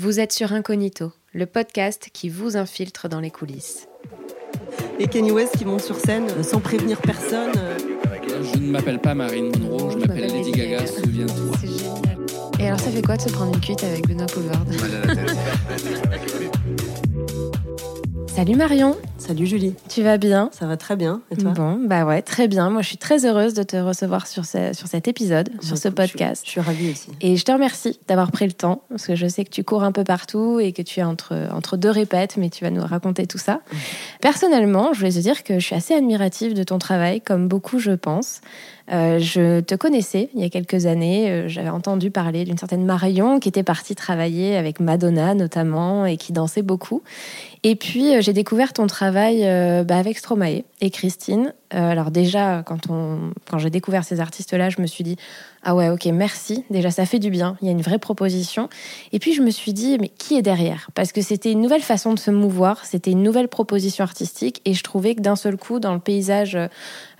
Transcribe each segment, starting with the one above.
Vous êtes sur Incognito, le podcast qui vous infiltre dans les coulisses. Et Kanye West qui monte sur scène euh, sans prévenir personne. euh. Je ne m'appelle pas Marine Monroe, je m'appelle Lady Gaga, souviens-toi. C'est génial. Et alors, ça fait quoi de se prendre une cuite avec Benoît Poulvard? Salut Marion, Salut Julie, tu vas bien? Ça va très bien. Et toi? Bon, bah ouais, très bien. Moi, je suis très heureuse de te recevoir sur, ce- sur cet épisode, sur ce Écoute, je suis- podcast. Je suis ravie aussi. Et je te remercie d'avoir pris le temps, parce que je sais que tu cours un peu partout et que tu es entre, entre deux répètes, mais tu vas nous raconter tout ça. Personnellement, je voulais te dire que je suis assez admirative de ton travail, comme beaucoup, je pense. Euh, je te connaissais il y a quelques années, euh, j'avais entendu parler d'une certaine Marion qui était partie travailler avec Madonna notamment et qui dansait beaucoup. Et puis euh, j'ai découvert ton travail bah, avec Stromae et Christine. Euh, alors déjà, quand, quand j'ai découvert ces artistes-là, je me suis dit, ah ouais, ok, merci. Déjà, ça fait du bien. Il y a une vraie proposition. Et puis, je me suis dit, mais qui est derrière? Parce que c'était une nouvelle façon de se mouvoir, c'était une nouvelle proposition artistique. Et je trouvais que d'un seul coup, dans le paysage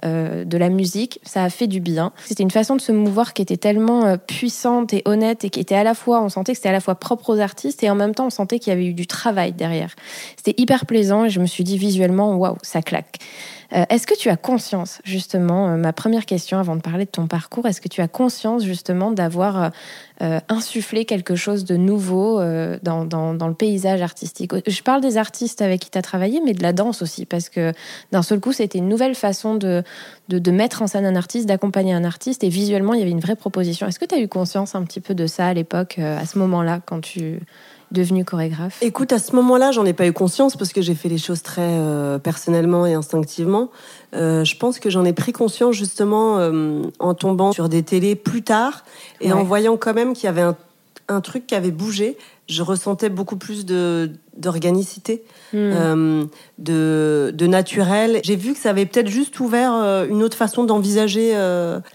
euh, de la musique, ça a fait du bien. C'était une façon de se mouvoir qui était tellement euh, puissante et honnête et qui était à la fois, on sentait que c'était à la fois propre aux artistes et en même temps, on sentait qu'il y avait eu du travail derrière. C'était hyper plaisant et je me suis dit visuellement, waouh, ça claque. Euh, est-ce que tu as conscience, justement, euh, ma première question avant de parler de ton parcours, est-ce que tu as conscience, justement, d'avoir euh, insufflé quelque chose de nouveau dans, dans- le paysage artistique? Je parle des artistes avec qui tu as travaillé, mais de la danse aussi, parce que d'un seul coup, c'était une nouvelle façon de, de, mettre en scène un artiste, d'accompagner un artiste, et visuellement, il y avait une vraie proposition. Est-ce que tu as eu conscience un petit peu de ça à l'époque, à ce moment-là, quand tu es devenu chorégraphe Écoute, à ce moment-là, j'en ai pas eu conscience parce que j'ai fait les choses très euh, personnellement et instinctivement. Euh, je pense que j'en ai pris conscience justement euh, en tombant sur des télés plus tard et Ouais. en voyant quand même qu'il y avait un, un truc qui avait bougé. Je ressentais beaucoup plus de d'organicité, Hmm. de, de naturel. J'ai vu que ça avait peut-être juste ouvert une autre façon d'envisager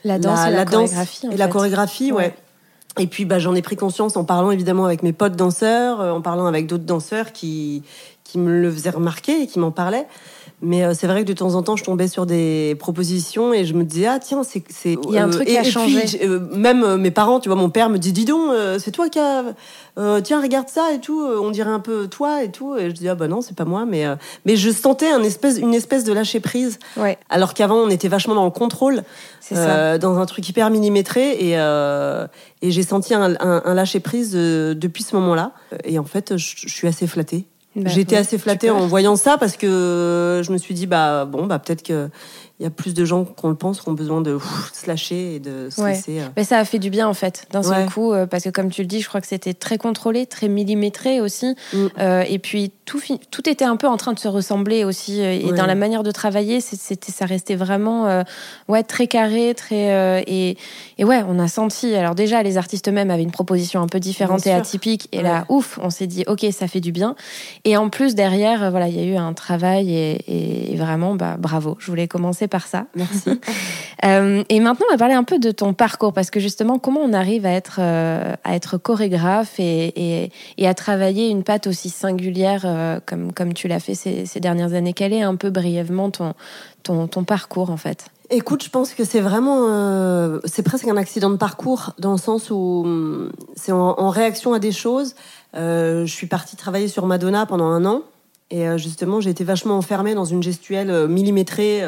La danse et la chorégraphie, en et la fait. chorégraphie, ouais. Ouais. Et puis bah, j'en ai pris conscience en parlant évidemment avec mes potes danseurs, euh, en parlant avec d'autres danseurs qui, qui me le faisaient remarquer et qui m'en parlaient. Mais euh, c'est vrai que de temps en temps, je tombais sur des propositions et je me disais, ah tiens, c'est. c'est- Il y a un truc qui et, a et puis, changé. j'ai- euh, même euh, mes parents, tu vois, mon père me dit, dis donc, euh, c'est toi qui as. euh, tiens, regarde ça et tout, euh, on dirait un peu toi et tout. Et je dis, ah bah non, c'est pas moi. Mais, euh, mais je sentais un espèce, une espèce de lâcher prise. Ouais, Alors qu'avant, on était vachement dans le contrôle c'est ça. euh, dans un truc hyper millimétré et, euh, et j'ai senti un, un- un lâcher prise euh, depuis ce moment-là et en fait je, je suis assez flattée j'étais ouais, assez flattée en voyant ça parce que je me suis dit bah bon bah peut-être que il y a plus de gens qu'on le pense qui ont besoin de ouf, se lâcher et de se Ouais. laisser euh. Mais ça a fait du bien en fait, d'un seul Ouais. coup, euh, parce que comme tu le dis, je crois que c'était très contrôlé, très millimétré aussi, Mm. Euh, et puis tout, tout était un peu en train de se ressembler aussi, et Ouais. dans la manière de travailler, c'était, ça restait vraiment, ouais, très carré, très, et, et ouais, on a senti. Alors déjà, les artistes eux-mêmes avaient une proposition un peu différente Bien et sûr. atypique, et là, ouf, on s'est dit, ok, ça fait du bien. Et en plus derrière, voilà, il y a eu un travail et, et vraiment, bah, bravo. Je voulais commencer par ça. merci Euh, et maintenant, on va parler un peu de ton parcours, parce que justement, comment on arrive à être, euh, à être chorégraphe et, et, et à travailler une patte aussi singulière euh, comme, comme tu l'as fait ces, ces dernières années? Quel est un peu brièvement ton, ton, ton parcours, en fait? Écoute, je pense que c'est vraiment, euh, c'est presque un accident de parcours dans le sens où hum, c'est en, en réaction à des choses. Euh, je suis partie travailler sur Madonna pendant un an et euh, justement j'ai été vachement enfermée dans une gestuelle millimétrée.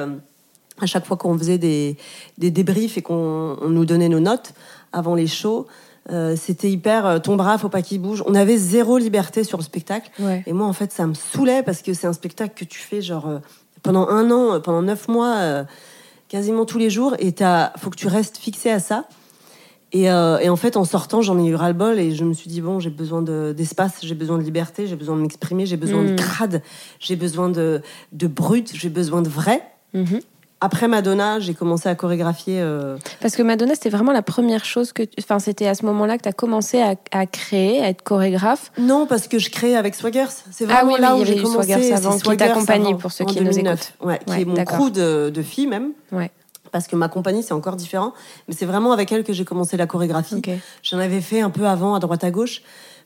À chaque fois qu'on faisait des, des débriefs et qu'on on nous donnait nos notes avant les shows, euh, c'était hyper euh, ton bras, faut pas qu'il bouge. On avait zéro liberté sur le spectacle. Ouais. Et moi, en fait, ça me saoulait parce que c'est un spectacle que tu fais genre euh, pendant un an, pendant neuf mois, quasiment tous les jours, et t'as, faut que tu restes fixé à ça. Et, et en fait, en sortant, j'en ai eu ras-le-bol et je me suis dit bon, j'ai besoin de- d'espace, j'ai besoin de liberté, j'ai besoin de m'exprimer, j'ai besoin de crade, j'ai besoin de, de brut, j'ai besoin de vrai. Mhm. Après Madonna, j'ai commencé à chorégraphier. euh, Parce que Madonna, c'était vraiment la première chose que. tu- Enfin, c'était à ce moment-là que tu as commencé à, à créer, à être chorégraphe. Non, parce que je crée avec Swaggers. C'est Ah vraiment oui, là oui, il où j'ai commencé. Swaggers c'est avant, qui avant, pour ceux qui nous 2009. écoutent. Ouais, qui Ouais, est mon crew de, de filles même. Ouais, Parce que ma compagnie, c'est encore différent. Mais c'est vraiment avec elle que j'ai commencé la chorégraphie. J'en avais fait un peu avant, à droite à gauche.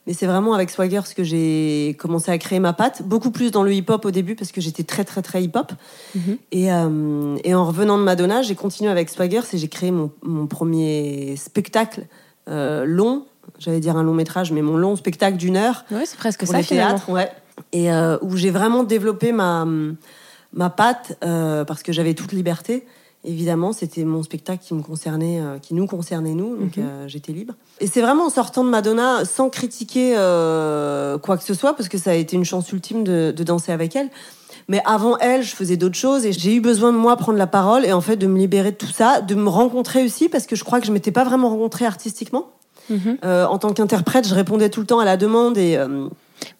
Mais c'est vraiment avec Swaggers que j'ai commencé à créer ma patte. Beaucoup plus dans le hip-hop au début, parce que j'étais très, très, très hip-hop. Mhm. Et, euh, et en revenant de Madonna, j'ai continué avec Swaggers et j'ai créé mon, mon premier spectacle euh, long, j'allais dire un long métrage, mais mon long spectacle d'une heure. Ouais, c'est presque pour ça les théâtres, ouais. Et euh, où j'ai vraiment développé ma, ma patte, parce que j'avais toute liberté. Évidemment, c'était mon spectacle qui me concernait, euh, qui nous concernait nous, donc Mhm. euh, j'étais libre. Et c'est vraiment en sortant de Madonna, sans critiquer euh, quoi que ce soit, parce que ça a été une chance ultime de, de danser avec elle. Mais avant elle, je faisais d'autres choses et j'ai eu besoin de moi prendre la parole et en fait de me libérer de tout ça, de me rencontrer aussi, parce que je crois que je m'étais pas vraiment rencontrée artistiquement. Mhm. En tant qu'interprète, je répondais tout le temps à la demande et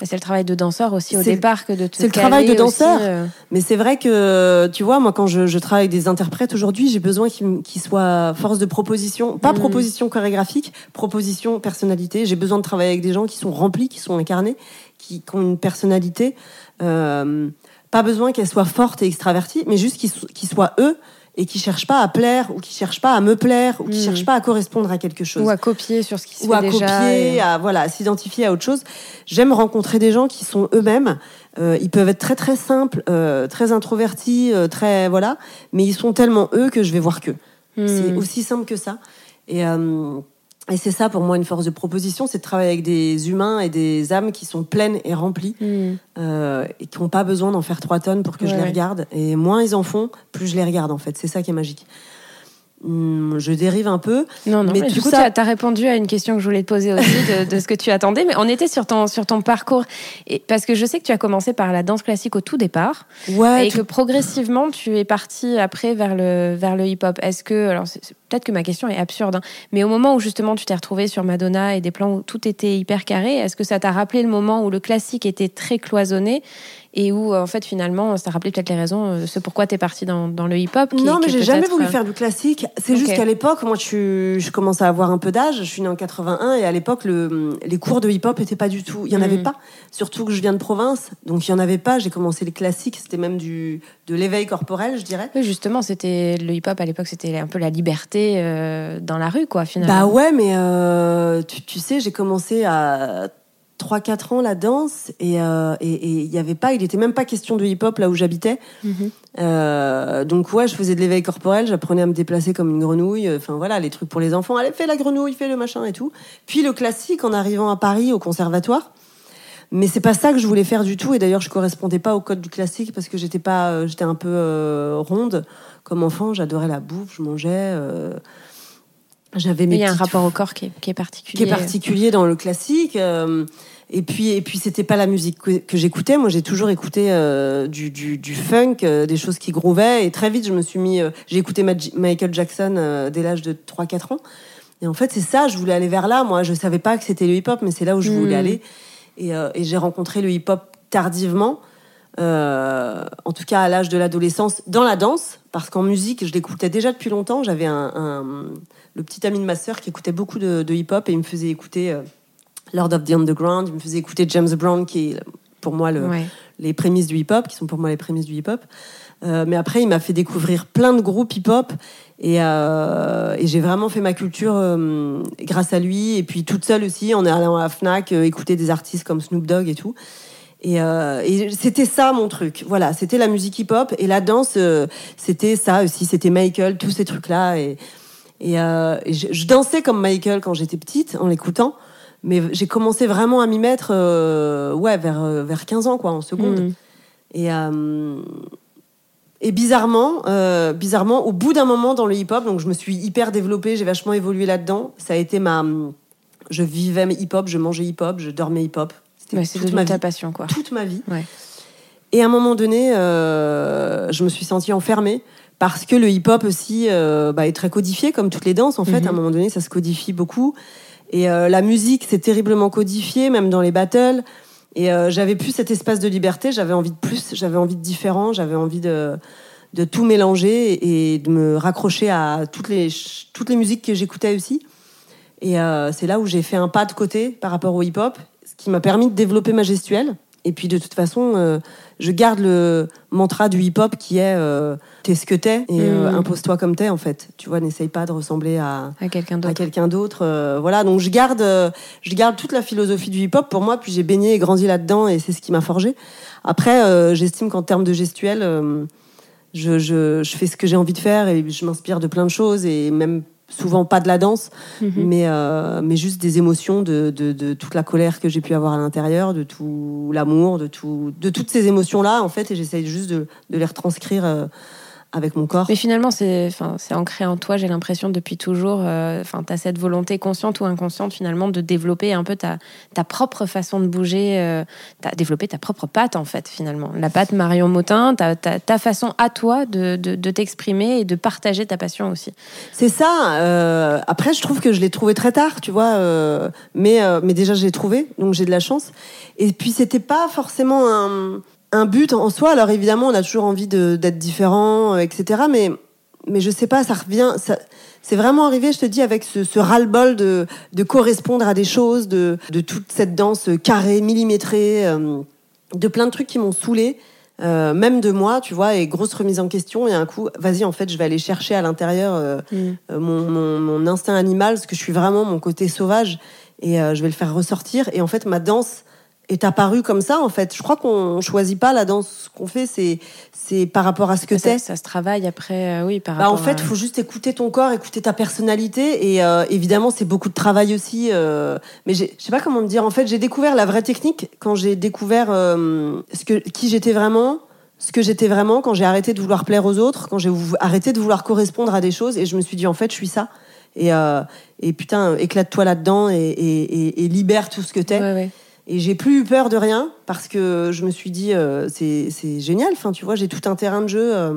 c'est le travail de danseur aussi au départ que de te c'est le travail de aussi, danseur. euh, Mais c'est vrai que, tu vois, moi, quand je, je travaille avec des interprètes aujourd'hui, j'ai besoin qu'ils soient force de proposition. Pas Mhm. proposition chorégraphique, proposition personnalité. J'ai besoin de travailler avec des gens qui sont remplis, qui sont incarnés, qui, qui ont une personnalité. Euh, pas besoin qu'elle soit forte et extravertie, mais juste qu'ils soient eux et qui cherchent pas à plaire ou qui cherchent pas à me plaire ou qui Mhm. cherchent pas à correspondre à quelque chose ou à copier sur ce qui se ou fait à copier, et- à voilà, s'identifier à autre chose. J'aime rencontrer des gens qui sont eux-mêmes. Euh, ils peuvent être très très simples, euh, très introvertis, euh, très voilà, mais ils sont tellement eux que je vais voir qu'eux. Hmm. C'est aussi simple que ça. Et et c'est ça pour moi une force de proposition, c'est de travailler avec des humains et des âmes qui sont pleines et remplies Hmm. euh, et qui n'ont pas besoin d'en faire trois tonnes pour que je les regarde. Et moins ils en font, plus je les regarde en fait. C'est ça qui est magique. Hum, je dérive un peu. Non, non, Mais mais, tout du coup, ça- tu as, répondu à une question que je voulais te poser aussi de, de ce que tu attendais. Mais on était sur ton, sur ton parcours. Et, parce que je sais que tu as commencé par la danse classique au tout départ. Ouais, et que progressivement, tu es parti après vers le, vers le hip-hop. Est-ce que. Alors, peut-être que ma question est absurde, hein, mais au moment où justement tu t'es retrouvé sur Madonna et des plans où tout était hyper carré, est-ce que ça t'a rappelé le moment où le classique était très cloisonné et où, en fait, finalement, ça rappelé peut-être les raisons, euh, ce pourquoi tu es parti dans, dans le hip-hop Non, mais j'ai jamais voulu euh, faire du classique. C'est juste qu'à l'époque, moi, je, je commence à avoir un peu d'âge. Je suis née en 81 et à l'époque, le, les cours de hip-hop n'étaient pas du tout. Il y en avait Mhm. pas. Surtout que je viens de province, donc il y en avait pas. J'ai commencé les classiques. C'était même du de l'éveil corporel, je dirais. Oui, justement, c'était le hip-hop à l'époque, c'était un peu la liberté euh, dans la rue, quoi, finalement. Bah ouais, mais euh, tu, tu sais, j'ai commencé à 3-4 ans la danse et euh, et- il y avait pas, il était même pas question de hip-hop là où j'habitais. Mhm. Euh, donc ouais, je faisais de l'éveil corporel, j'apprenais à me déplacer comme une grenouille. Enfin voilà, les trucs pour les enfants. Allez, fais la grenouille, fais le machin et tout. Puis le classique en arrivant à Paris au conservatoire. Mais c'est pas ça que je voulais faire du tout. Et d'ailleurs, je correspondais pas au code du classique parce que j'étais pas, euh, j'étais un peu euh, ronde comme enfant. J'adorais la bouffe, je mangeais. J'avais mes Il y a un rapport au corps qui est, qui est particulier. qui est particulier dans le classique. euh, et puis, et puis, c'était pas la musique que, que j'écoutais. Moi, j'ai toujours écouté euh, du, du, du funk, euh, des choses qui groovaient. Et très vite, je me suis mis. euh, j'ai écouté Michael Jackson dès l'âge de 3-4 ans. Et en fait, c'est ça. Je voulais aller vers là. Moi, je savais pas que c'était le hip-hop, mais c'est là où je voulais Mm. aller. Et, et j'ai rencontré le hip-hop tardivement. en tout cas à l'âge de l'adolescence, dans la danse, parce qu'en musique, je l'écoutais déjà depuis longtemps. J'avais un, un- le petit ami de ma sœur qui écoutait beaucoup de, de hip-hop et il me faisait écouter euh, Lord of the Underground, il me faisait écouter James Brown, qui est pour moi le, Ouais. les prémices du hip-hop, qui sont pour moi les prémices du hip-hop. Euh, mais après, il m'a fait découvrir plein de groupes hip-hop et, euh, et j'ai vraiment fait ma culture euh, grâce à lui. Et puis toute seule aussi, en allant à la Fnac, écouter des artistes comme Snoop Dogg et tout. Et, et c'était ça mon truc. Voilà, c'était la musique hip-hop et la danse, c'était ça aussi. C'était Michael, tous ces trucs-là. Et, et, euh, et je, je dansais comme Michael quand j'étais petite en l'écoutant. Mais j'ai commencé vraiment à m'y mettre euh, ouais, vers, euh, vers 15 ans, quoi, en seconde. Mhm. Et, euh, et bizarrement, bizarrement, au bout d'un moment dans le hip-hop, donc je me suis hyper développée, j'ai vachement évolué là-dedans. Ça a été ma. Je vivais hip-hop, je mangeais hip-hop, je dormais hip-hop. C'était Ouais, toute ma ta passion, quoi. Toute ma vie. Ouais. Et à un moment donné, je me suis sentie enfermée parce que le hip-hop aussi euh, bah, est très codifié, comme toutes les danses. En fait, Mhm. à un moment donné, ça se codifie beaucoup. Et euh, la musique, c'est terriblement codifié, même dans les battles. Et euh, j'avais plus cet espace de liberté. J'avais envie de plus. J'avais envie de différent. J'avais envie de de tout mélanger et de me raccrocher à toutes les toutes les musiques que j'écoutais aussi. Et c'est là où j'ai fait un pas de côté par rapport au hip-hop, ce qui m'a permis de développer ma gestuelle. Et puis de toute façon, je garde le mantra du hip-hop qui est euh, t'es ce que t'es et euh, Mhm. impose-toi comme t'es en fait. Tu vois, n'essaye pas de ressembler à, À quelqu'un d'autre. euh, voilà, donc je garde, euh, je garde toute la philosophie du hip-hop pour moi, puis j'ai baigné et grandi là-dedans et c'est ce qui m'a forgé. Après, euh, j'estime qu'en termes de gestuelle, euh, je, je, je fais ce que j'ai envie de faire et je m'inspire de plein de choses et même souvent pas de la danse, Mhm. mais, euh, mais juste des émotions, de, de, de toute la colère que j'ai pu avoir à l'intérieur, de tout l'amour, de, tout, de toutes ces émotions-là, en fait, et j'essaye juste de, de les retranscrire euh, avec mon corps. Mais finalement, c'est enfin, ancré en toi, j'ai l'impression, depuis toujours. euh, Enfin, tu as cette volonté consciente ou inconsciente, finalement, de développer un peu ta, ta propre façon de bouger, euh, t'as développé ta propre patte, en fait, finalement. La patte Marion Motin, ta, ta, ta façon à toi de, de, de t'exprimer et de partager ta passion aussi. C'est ça. euh, après, je trouve que je l'ai trouvé très tard, tu vois. euh, mais, euh, mais déjà, je l'ai trouvé, donc j'ai de la chance. Et puis, c'était pas forcément un, un but en soi. Alors, évidemment, on a toujours envie d'être différent, euh, etc. Mais, mais je sais pas, ça revient. Ça, c'est vraiment arrivé, je te dis, avec ce, ce ras-le-bol de, de correspondre à des choses, de, de toute cette danse carrée, millimétrée, euh, de plein de trucs qui m'ont saoulé. euh, même de moi, tu vois, et grosse remise en question, et un coup, vas-y, en fait, je vais aller chercher à l'intérieur euh, euh, mon, mon- mon instinct animal, ce que je suis vraiment, mon côté sauvage, et je vais le faire ressortir. Et en fait, ma danse est apparue comme ça, en fait. Je crois qu'on choisit pas la danse qu'on fait, c'est c'est par rapport à ce que ça, t'es. ça se travaille après, euh, oui, par Bah, en rapport fait, à- il faut juste écouter ton corps, écouter ta personnalité. Et euh, évidemment, c'est beaucoup de travail aussi. euh, mais je sais pas comment me dire. En fait, j'ai découvert la vraie technique quand j'ai découvert ce que, qui j'étais vraiment, ce que j'étais vraiment, quand j'ai arrêté de vouloir plaire aux autres, quand j'ai arrêté de vouloir correspondre à des choses. Et je me suis dit, en fait, je suis ça. Et, et putain, éclate-toi là-dedans et, et, et- et libère tout ce que t'es. Ouais, ouais. Et j'ai plus eu peur de rien parce que je me suis dit euh, c'est génial. Enfin, tu vois, j'ai tout un terrain de jeu euh,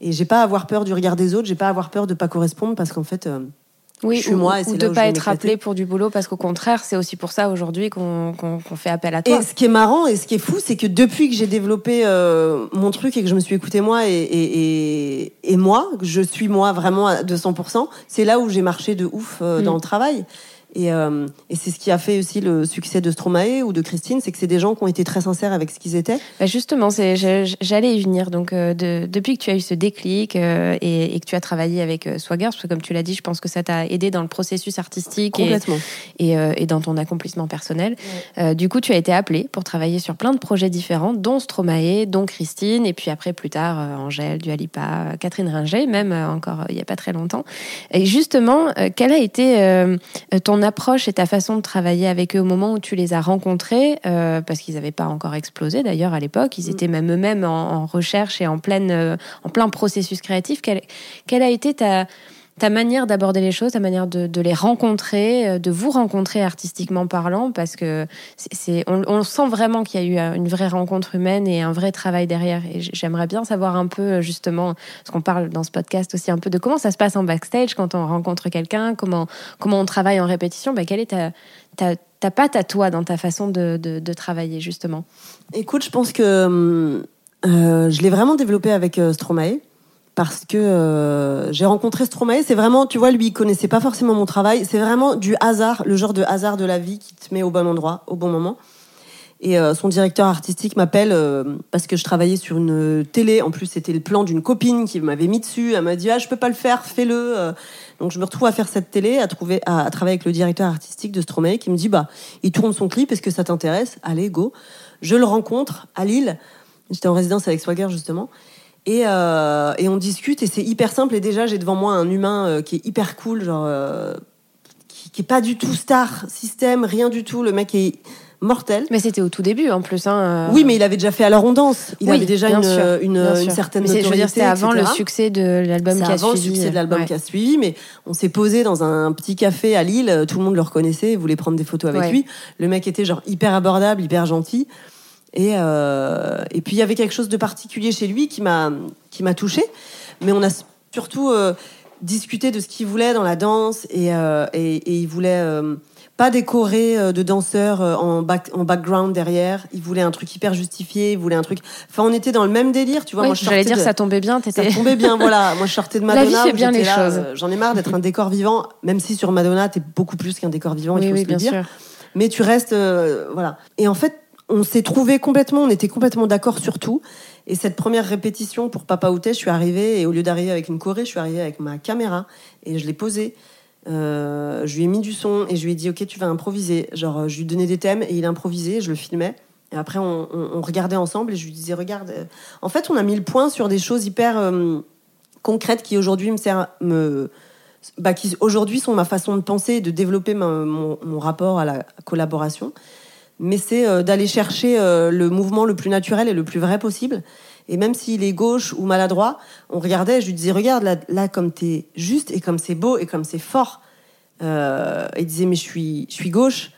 et j'ai pas à avoir peur du regard des autres. J'ai pas à avoir peur de pas correspondre parce qu'en fait, euh, Oui, Je suis ou, moi et ou de où pas être appelé pour du boulot, parce qu'au contraire, c'est aussi pour ça aujourd'hui qu'on qu'on fait appel à toi. Et ce qui est marrant et ce qui est fou, c'est que depuis que j'ai développé euh, mon truc et que je me suis écouté moi et, et, et, et moi, que je suis moi vraiment à 200%, c'est là où j'ai marché de ouf euh, dans Mm. le travail. Et, euh, et c'est ce qui a fait aussi le succès de Stromae ou de Christine, c'est que c'est des gens qui ont été très sincères avec ce qu'ils étaient. Bah justement, j'allais y venir. Donc, euh, de- depuis que tu as eu ce déclic euh, et, et que tu as travaillé avec Swagger, parce que comme tu l'as dit, je pense que ça t'a aidé dans le processus artistique et, Complètement. et, et dans ton accomplissement personnel. Du coup, tu as été appelé pour travailler sur plein de projets différents, dont Stromae, dont Christine, et puis après, plus tard, Angèle, Dualipa, Catherine Ringer, même encore il n'y a pas très longtemps. Et justement, quelle a été euh, ton approche et ta façon de travailler avec eux au moment où tu les as rencontrés euh, Parce qu'ils n'avaient pas encore explosé d'ailleurs à l'époque, ils Mm. étaient même eux-mêmes en, en recherche et en, pleine, euh, en plein processus créatif. Quelle, quelle a été ta ta manière d'aborder les choses, ta manière de, les rencontrer, euh, de vous rencontrer artistiquement parlant, parce que c'est, on, sent vraiment qu'il y a eu euh, une vraie rencontre humaine et un vrai travail derrière. Et j'aimerais bien savoir un peu euh, justement, parce qu'on parle dans ce podcast aussi un peu de comment ça se passe en backstage quand on rencontre quelqu'un, comment comment on travaille en répétition. Bah, quelle est ta, ta, ta patte à toi dans ta façon de, de, travailler justement? Écoute, je pense que hum, je l'ai vraiment développé avec Stromae parce que euh, j'ai rencontré Stromae. C'est vraiment, tu vois, lui, il connaissait pas forcément mon travail. C'est vraiment du hasard, le genre de hasard de la vie qui te met au bon endroit, au bon moment. Et euh, son directeur artistique m'appelle euh, parce que je travaillais sur une télé. En plus, c'était le plan d'une copine qui m'avait mis dessus. Elle m'a dit ah je peux pas le faire, fais-le. Donc je me retrouve à faire cette télé, à trouver, à, à travailler avec le directeur artistique de Stromae qui me dit bah il tourne son clip, est-ce que ça t'intéresse? Allez go. Je le rencontre à Lille. J'étais en résidence avec Swagger justement. Et, euh, et on discute et c'est hyper simple. Et déjà j'ai devant moi un humain euh, qui est hyper cool, genre euh, qui, qui est pas du tout star système, rien du tout. Le mec est mortel. Mais c'était au tout début en plus. Hein, euh. Oui, mais il avait déjà fait Alors on danse. Il Oui, avait déjà une, sûr, une, bien une sûr. certaine c'est- je veux dire, notoriété. c'était avant le succès de l'album qui a avant suivi. le succès de l'album Ouais. qui a suivi, mais on s'est posé dans un petit café à Lille, tout le monde le reconnaissait, voulait prendre des photos avec Ouais. lui. Le mec était genre hyper abordable, hyper gentil. Et, euh, et puis il y avait quelque chose de particulier chez lui qui m'a qui m'a touché. Mais on a surtout euh, discuté de ce qu'il voulait dans la danse et, euh, et, et il voulait euh, pas décorer euh, de danseurs en, back, en background derrière. Il voulait un truc hyper justifié. Il voulait un truc. Enfin, on était dans le même délire, tu vois. Moi, je J'allais dire, de- ça tombait bien. ça T'étais... tombait bien, voilà. Moi, je sortais de La Madonna. vie fait bien les là, choses. J'en ai marre d'être un décor vivant, même si sur Madonna, t'es beaucoup plus qu'un décor vivant, il Oui, faut oui, se bien le dire. sûr. Mais tu restes, euh, voilà. Et en fait, on s'est trouvé complètement, on était complètement d'accord sur tout. Et cette première répétition pour Papa Outé, je suis arrivée et au lieu d'arriver avec une choré, je suis arrivée avec ma caméra et je l'ai posée. Euh, je lui ai mis du son et je lui ai dit ok tu vas improviser genre je lui donnais des thèmes et il improvisait je le filmais et après on, regardait ensemble et je lui disais regarde euh, en fait on a mis le point sur des choses hyper euh, concrètes qui aujourd'hui me, ser- me bah, qui aujourd'hui sont ma façon de penser et de développer mon, rapport à la collaboration. Mais c'est d'aller chercher le mouvement le plus naturel et le plus vrai possible. Et même s'il est gauche ou maladroit, on regardait, je lui disais, regarde, là, là comme t'es juste et comme c'est beau et comme c'est fort. Euh, il disait, mais je suis, je suis gauche,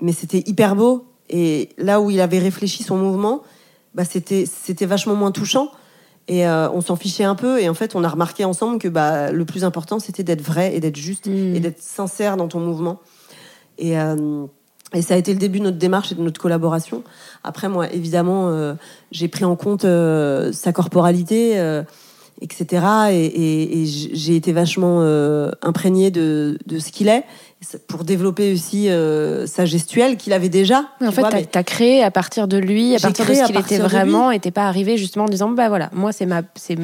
mais c'était hyper beau. Et là où il avait réfléchi son mouvement, bah, c'était, c'était vachement moins touchant. Et euh, on s'en fichait un peu. Et en fait, on a remarqué ensemble que bah, le plus important, c'était d'être vrai et d'être juste mm. et d'être sincère dans ton mouvement. Et, euh, et ça a été le début de notre démarche et de notre collaboration. Après, moi, évidemment, euh, j'ai pris en compte euh, sa corporalité, etc. Et, et, et j'ai été vachement imprégnée de, de ce qu'il est pour développer aussi euh, sa gestuelle qu'il avait déjà. en fait, tu as, créé à partir de lui, à partir de ce qu'il était vraiment, et t'es pas arrivé justement en disant bah voilà, moi c'est ma c'est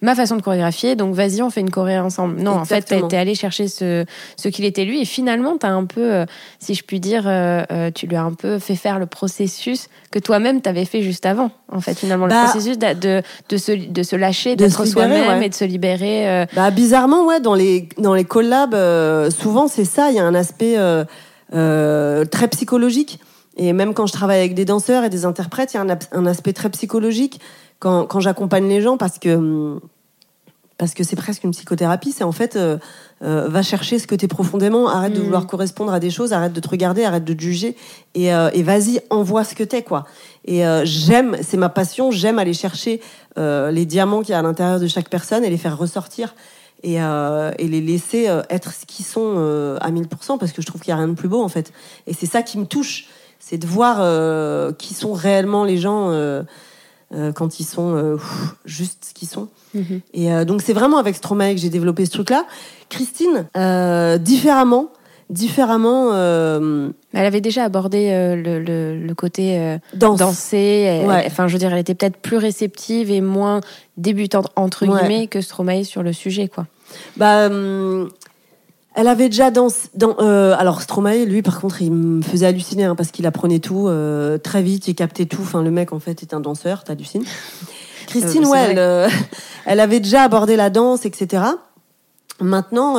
ma façon de chorégraphier, donc vas-y on fait une choré ensemble. Non, en fait, tu es allé chercher ce ce qu'il était lui, et finalement tu as un peu, euh, si je puis dire, euh, tu lui as un peu fait faire le processus que toi-même t'avais fait juste avant. En fait, finalement, le bah processus de, de, de, se, de se lâcher, d'être soi-même et de se libérer. Bah bizarrement, ouais, dans les dans les collabs, souvent c'est ça. Un aspect euh, euh, très psychologique. Et même quand je travaille avec des danseurs et des interprètes, il y a un, aspect très psychologique quand, quand j'accompagne les gens parce que parce que c'est presque une psychothérapie. C'est en fait euh, va chercher ce que tu es profondément, arrête de mm. vouloir correspondre à des choses, arrête de te regarder, arrête de te juger et, et vas-y envoie ce que t'es quoi. Et j'aime, c'est ma passion, j'aime aller chercher les diamants qu'il y a à l'intérieur de chaque personne et les faire ressortir et, euh, et les laisser euh, être ce qu'ils sont euh, à 1000% parce que je trouve qu'il n'y a rien de plus beau en fait. Et c'est ça qui me touche, c'est de voir euh, qui sont réellement les gens quand ils sont juste ce qu'ils sont. Mm-hmm. Et donc c'est vraiment avec Stromae que j'ai développé ce truc-là. Christine, différemment, différemment. Euh... Elle avait déjà abordé le, le, le, côté danser. Enfin, je veux dire, elle était peut-être plus réceptive et moins débutante entre guillemets que Stromae sur le sujet, quoi. Bah, hum, elle avait déjà dans, dans euh, alors Stromae, lui par contre, il me faisait halluciner hein, parce qu'il apprenait tout euh, très vite, il captait tout. Enfin, le mec en fait est un danseur, t'hallucines. Christine, ouais, elle, euh, elle, avait déjà abordé la danse, etc. Maintenant,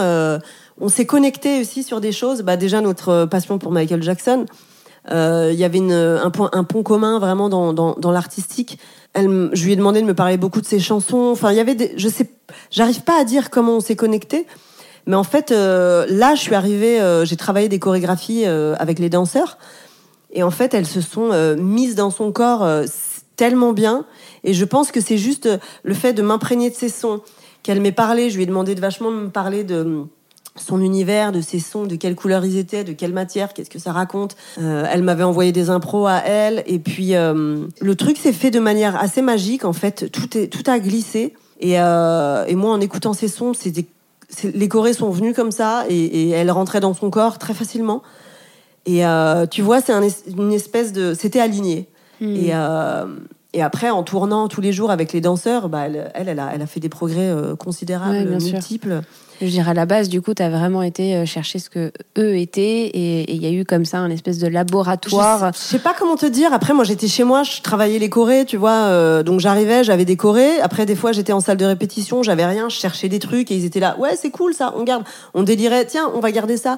on s'est connecté aussi sur des choses. Bah déjà notre passion pour Michael Jackson. Il y avait un, point, pont commun vraiment dans, l'artistique je lui ai demandé de me parler beaucoup de ses chansons. Enfin, il y avait des, je sais, j'arrive pas à dire comment on s'est connecté, mais en fait, euh, là, je suis arrivée, euh, j'ai travaillé des chorégraphies euh, avec les danseurs, et en fait, elles se sont mises dans son corps tellement bien, et je pense que c'est juste le fait de m'imprégner de ses sons, qu'elle m'ait parlé. Je lui ai demandé de vachement me parler de son univers, de ses sons, de quelle couleur ils étaient, de quelle matière, qu'est-ce que ça raconte. Euh, elle m'avait envoyé des impros à elle, et puis euh, le truc s'est fait de manière assez magique en fait. Tout est tout a glissé, et, euh, et moi en écoutant ces sons, c'était les chorés sont venus comme ça, et, et elle rentrait dans son corps très facilement. Et tu vois, c'est un, une espèce de, c'était aligné. Hmm. Et et après, en tournant tous les jours avec les danseurs, bah, elle, elle, a, elle a fait des progrès considérables, multiples. Je dirais à la base, du coup, tu as vraiment été euh, chercher ce que eux étaient et il y a eu comme ça un espèce de laboratoire. Je sais, pas comment te dire. Après, moi, j'étais chez moi, je travaillais les chorés, tu vois. Euh, donc j'arrivais, j'avais des chorés. Après, des fois, j'étais en salle de répétition, j'avais rien, je cherchais des trucs et ils étaient là. Ouais, c'est cool ça, on garde. On délirait, tiens, on va garder ça.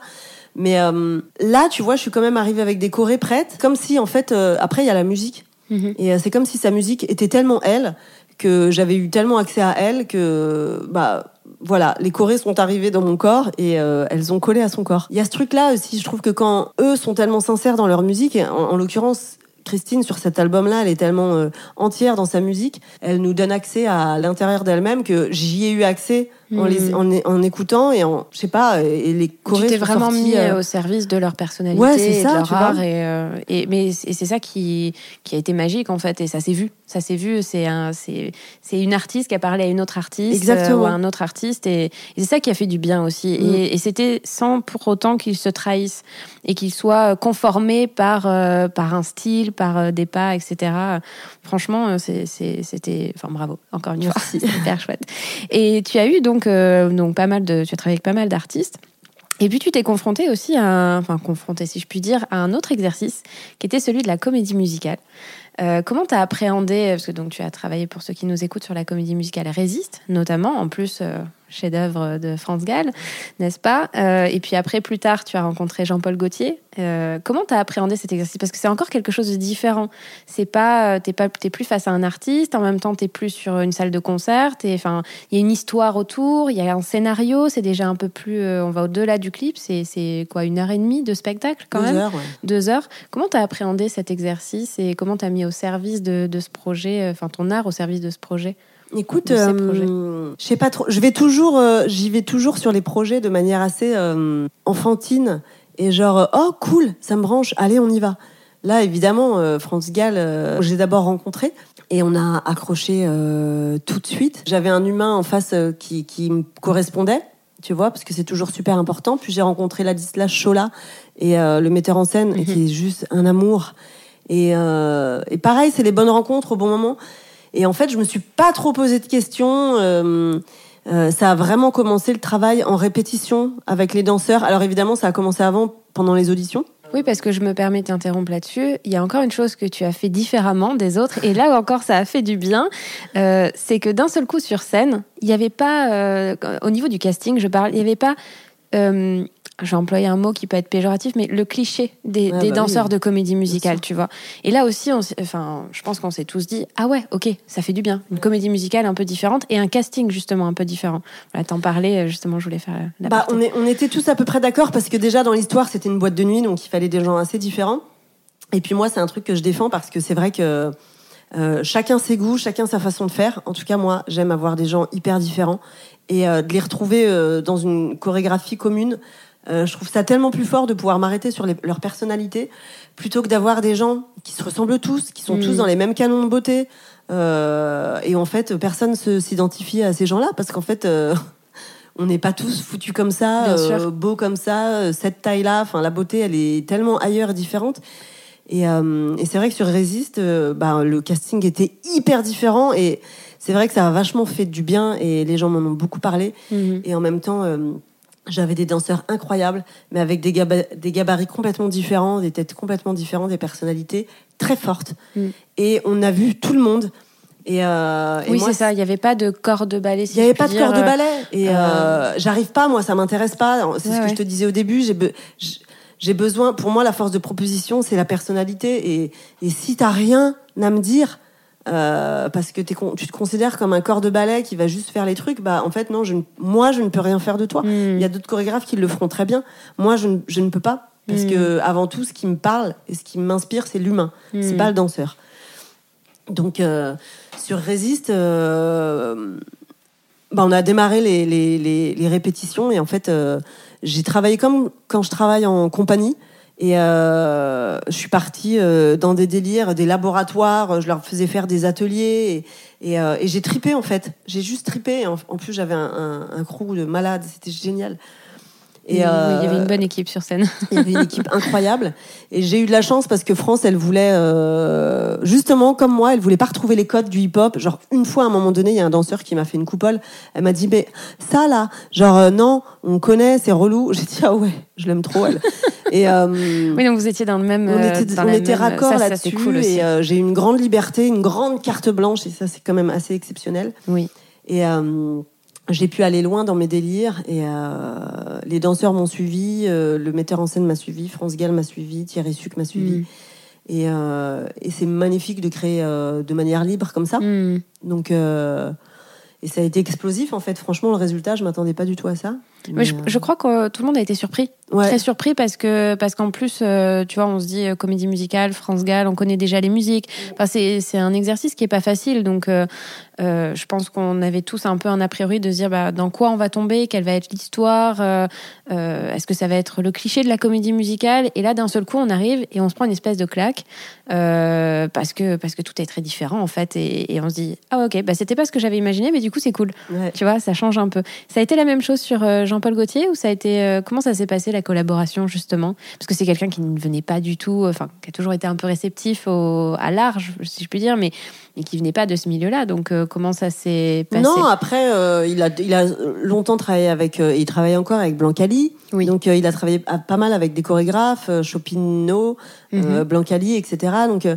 Mais euh, là, tu vois, je suis quand même arrivée avec des chorés prêtes, comme si en fait, après, il y a la musique. Mhm. Et c'est comme si sa musique était tellement elle que j'avais eu tellement accès à elle que bah voilà, les chorés sont arrivés dans mon corps et euh, elles ont collé à son corps. Il y a ce truc-là aussi, je trouve que quand eux sont tellement sincères dans leur musique, en l'occurrence, Christine, sur cet album-là, elle est tellement euh, entière dans sa musique, elle nous donne accès à l'intérieur d'elle-même que j'y ai eu accès en, les, hmm. en, écoutant et en, je sais pas, et les chorés Tu t'es vraiment mis euh, au service de leur personnalité, ouais, et ça, de leur art, et, euh, et, mais c'est ça qui, qui a été magique en fait, et ça s'est vu, ça s'est vu. C'est un, c'est, c'est une artiste qui a parlé à une autre artiste, Exactement. ou à un autre artiste, et, c'est ça qui a fait du bien aussi. Hmm. Et, c'était sans pour autant qu'ils se trahissent et qu'ils soient conformés par par un style, par euh, des pas, etc. Franchement, euh, c'était, enfin bravo, encore une fois, super chouette. Et tu as eu donc, euh, donc pas mal de, tu as travaillé avec pas mal d'artistes. Et puis tu t'es confronté aussi à, enfin confronté si je puis dire, à un autre exercice qui était celui de la comédie musicale. comment tu as appréhendé, parce que donc tu as travaillé pour ceux qui nous écoutent sur la comédie musicale Résiste, notamment, en plus chef-d'œuvre de France Gall, n'est-ce pas? Euh, Et puis après, plus tard, tu as rencontré Jean-Paul Gaultier. Euh, comment tu as appréhendé cet exercice? Parce que c'est encore quelque chose de différent. C'est pas, t'es pas, t'es plus face à un artiste. En même temps, t'es plus sur une salle de concert. Enfin, il y a une histoire autour. Il y a un scénario. C'est déjà un peu plus. on va au-delà du clip. C'est, c'est quoi, une heure et demie de spectacle quand Deux même? heures, ouais. Deux heures. Comment tu as appréhendé cet exercice et comment tu as mis au service de, de ce projet, enfin ton art au service de ce projet? Écoute, euh, je sais pas trop. Je vais toujours, euh, j'y vais toujours sur les projets de manière assez euh, enfantine et genre euh, oh cool, ça me branche, allez on y va. Là évidemment, euh, France Gall, euh, j'ai d'abord rencontré et on a accroché euh, tout de suite. J'avais un humain en face qui, qui me correspondait, tu vois, parce que c'est toujours super important. Puis j'ai rencontré Ladislas Chola et euh, le metteur en scène et qui est juste un amour. Et, euh, et pareil, c'est les bonnes rencontres au bon moment. Et en fait, je me suis pas trop posé de questions. Euh, euh, ça a vraiment commencé le travail en répétition avec les danseurs. Alors évidemment, ça a commencé avant, pendant les auditions. Oui, parce que je me permets de t'interrompre là-dessus. Il y a encore une chose que tu as fait différemment des autres, et là encore, ça a fait du bien. Euh, c'est que d'un seul coup sur scène, il n'y avait pas, au niveau du casting, je parle, il n'y avait pas. J'ai employé un mot qui peut être péjoratif, mais le cliché des, bah danseurs oui. de comédie musicale, tu vois. Et là aussi, on enfin, je pense qu'on s'est tous dit, ah ouais, ok, ça fait du bien. Une comédie musicale un peu différente et un casting justement un peu différent. Voilà, t'en parlais, justement, je voulais faire la Bah, on, est, on était tous à peu près d'accord parce que déjà dans l'histoire, c'était une boîte de nuit, donc il fallait des gens assez différents. Et puis moi, c'est un truc que je défends parce que c'est vrai que euh, chacun ses goûts, chacun sa façon de faire. En tout cas, moi, j'aime avoir des gens hyper différents et euh, de les retrouver euh, dans une chorégraphie commune. Euh, je trouve ça tellement plus fort de pouvoir m'arrêter sur les- leur personnalité plutôt que d'avoir des gens qui se ressemblent tous, qui sont Mm. tous dans les mêmes canons de beauté. Euh, et en fait, personne se s'identifie à ces gens-là parce qu'en fait, euh, on n'est pas tous foutus comme ça, euh, beaux comme ça, cette taille-là. Enfin, la beauté, elle est tellement ailleurs différente. Et, et c'est vrai que sur Résiste, bah, le casting était hyper différent et c'est vrai que ça a vachement fait du bien et les gens m'en ont beaucoup parlé. Mhm. Et en même temps, j'avais des danseurs incroyables, mais avec des, gaba- des gabarits complètement différents, des têtes complètement différentes, des personnalités très fortes. Mm. Et on a vu tout le monde. Et, euh, Oui, c'est ça. Il n'y avait pas de corps de ballet. si il n'y avait pas de dire. corps de ballet. Et euh, euh, j'arrive pas, moi, ça m'intéresse pas. C'est Ouais, ce que ouais. je te disais au début. J'ai be- j- j'ai besoin, pour moi, la force de proposition, c'est la personnalité. Et, et si t'as rien à me dire, euh, parce que con- tu te considères comme un corps de ballet qui va juste faire les trucs, bah en fait non, je ne- moi je ne peux rien faire de toi. Mm. Il y a d'autres chorégraphes qui le feront très bien. Moi je ne, je ne peux pas parce que avant tout, ce qui me parle et ce qui m'inspire, c'est l'humain. C'est Mm. pas le danseur. Donc euh, sur Résiste, euh, bah, on a démarré les, les, les, les répétitions et en fait euh, j'ai travaillé comme quand je travaille en compagnie. Et euh, je suis partie euh, dans des délires, des laboratoires. Je leur faisais faire des ateliers et, et, euh, et j'ai tripé en fait. J'ai juste tripé. En, en plus, j'avais un, un, un crew de malades. C'était génial. oui, euh, il y avait une bonne équipe sur scène. il y avait une équipe incroyable. Et j'ai eu de la chance parce que France, elle voulait, euh, justement, comme moi, elle voulait pas retrouver les codes du hip-hop. Genre, une fois, à un moment donné, il y a un danseur qui m'a fait une coupole. Elle m'a dit, mais ça, là, genre, euh, non, on connaît, c'est relou. J'ai dit, ah ouais, je l'aime trop, elle. Et, euh, Oui, donc vous étiez dans le même. on euh, était, dans on était même- raccord là-dessus. cool et euh, j'ai eu une grande liberté, une grande carte blanche. Et ça, c'est quand même assez exceptionnel. Oui. Et euh, j'ai pu aller loin dans mes délires. Et euh, les danseurs m'ont suivi, euh, le metteur en scène m'a suivi, France Gall m'a suivi, Thierry Suc m'a suivi. Mm. Et, euh, et c'est magnifique de créer euh, de manière libre comme ça. Mm. Donc, euh, et ça a été explosif en fait. Franchement, le résultat, je m'attendais pas du tout à ça. Mais je, Mais, je crois que euh, tout le monde a été surpris. euh, ouais. Très surpris parce que parce qu'en plus, euh, tu vois, on se dit euh, comédie musicale, France Gall, on connaît déjà les musiques. Enfin, c'est c'est un exercice qui est pas facile. Donc, euh, euh, je pense qu'on avait tous un peu un a priori de se dire bah, dans quoi on va tomber, quelle va être l'histoire, euh, euh, est-ce que ça va être le cliché de la comédie musicale? Et là, d'un seul coup, on arrive et on se prend une espèce de claque euh, parce que parce que tout est très différent en fait. Et, et on se dit ah ok, bah c'était pas ce que j'avais imaginé, mais du coup c'est cool. Ouais. Tu vois, ça change un peu. Ça a été la même chose sur euh, Jean-Paul Gaultier ou ça a été euh, comment ça s'est passé la collaboration justement? Parce que c'est quelqu'un qui ne venait pas du tout, euh, enfin qui a toujours été un peu réceptif au, à large, si je puis dire, mais, mais qui venait pas de ce milieu-là. Donc euh, comment ça s'est passé? Non, après, euh, il, a, il a longtemps travaillé avec. euh, il travaille encore avec Blancali. Oui. Donc, il a travaillé à- pas mal avec des chorégraphes, euh, Chopino, euh, Mhm. Blancali, etc. Donc,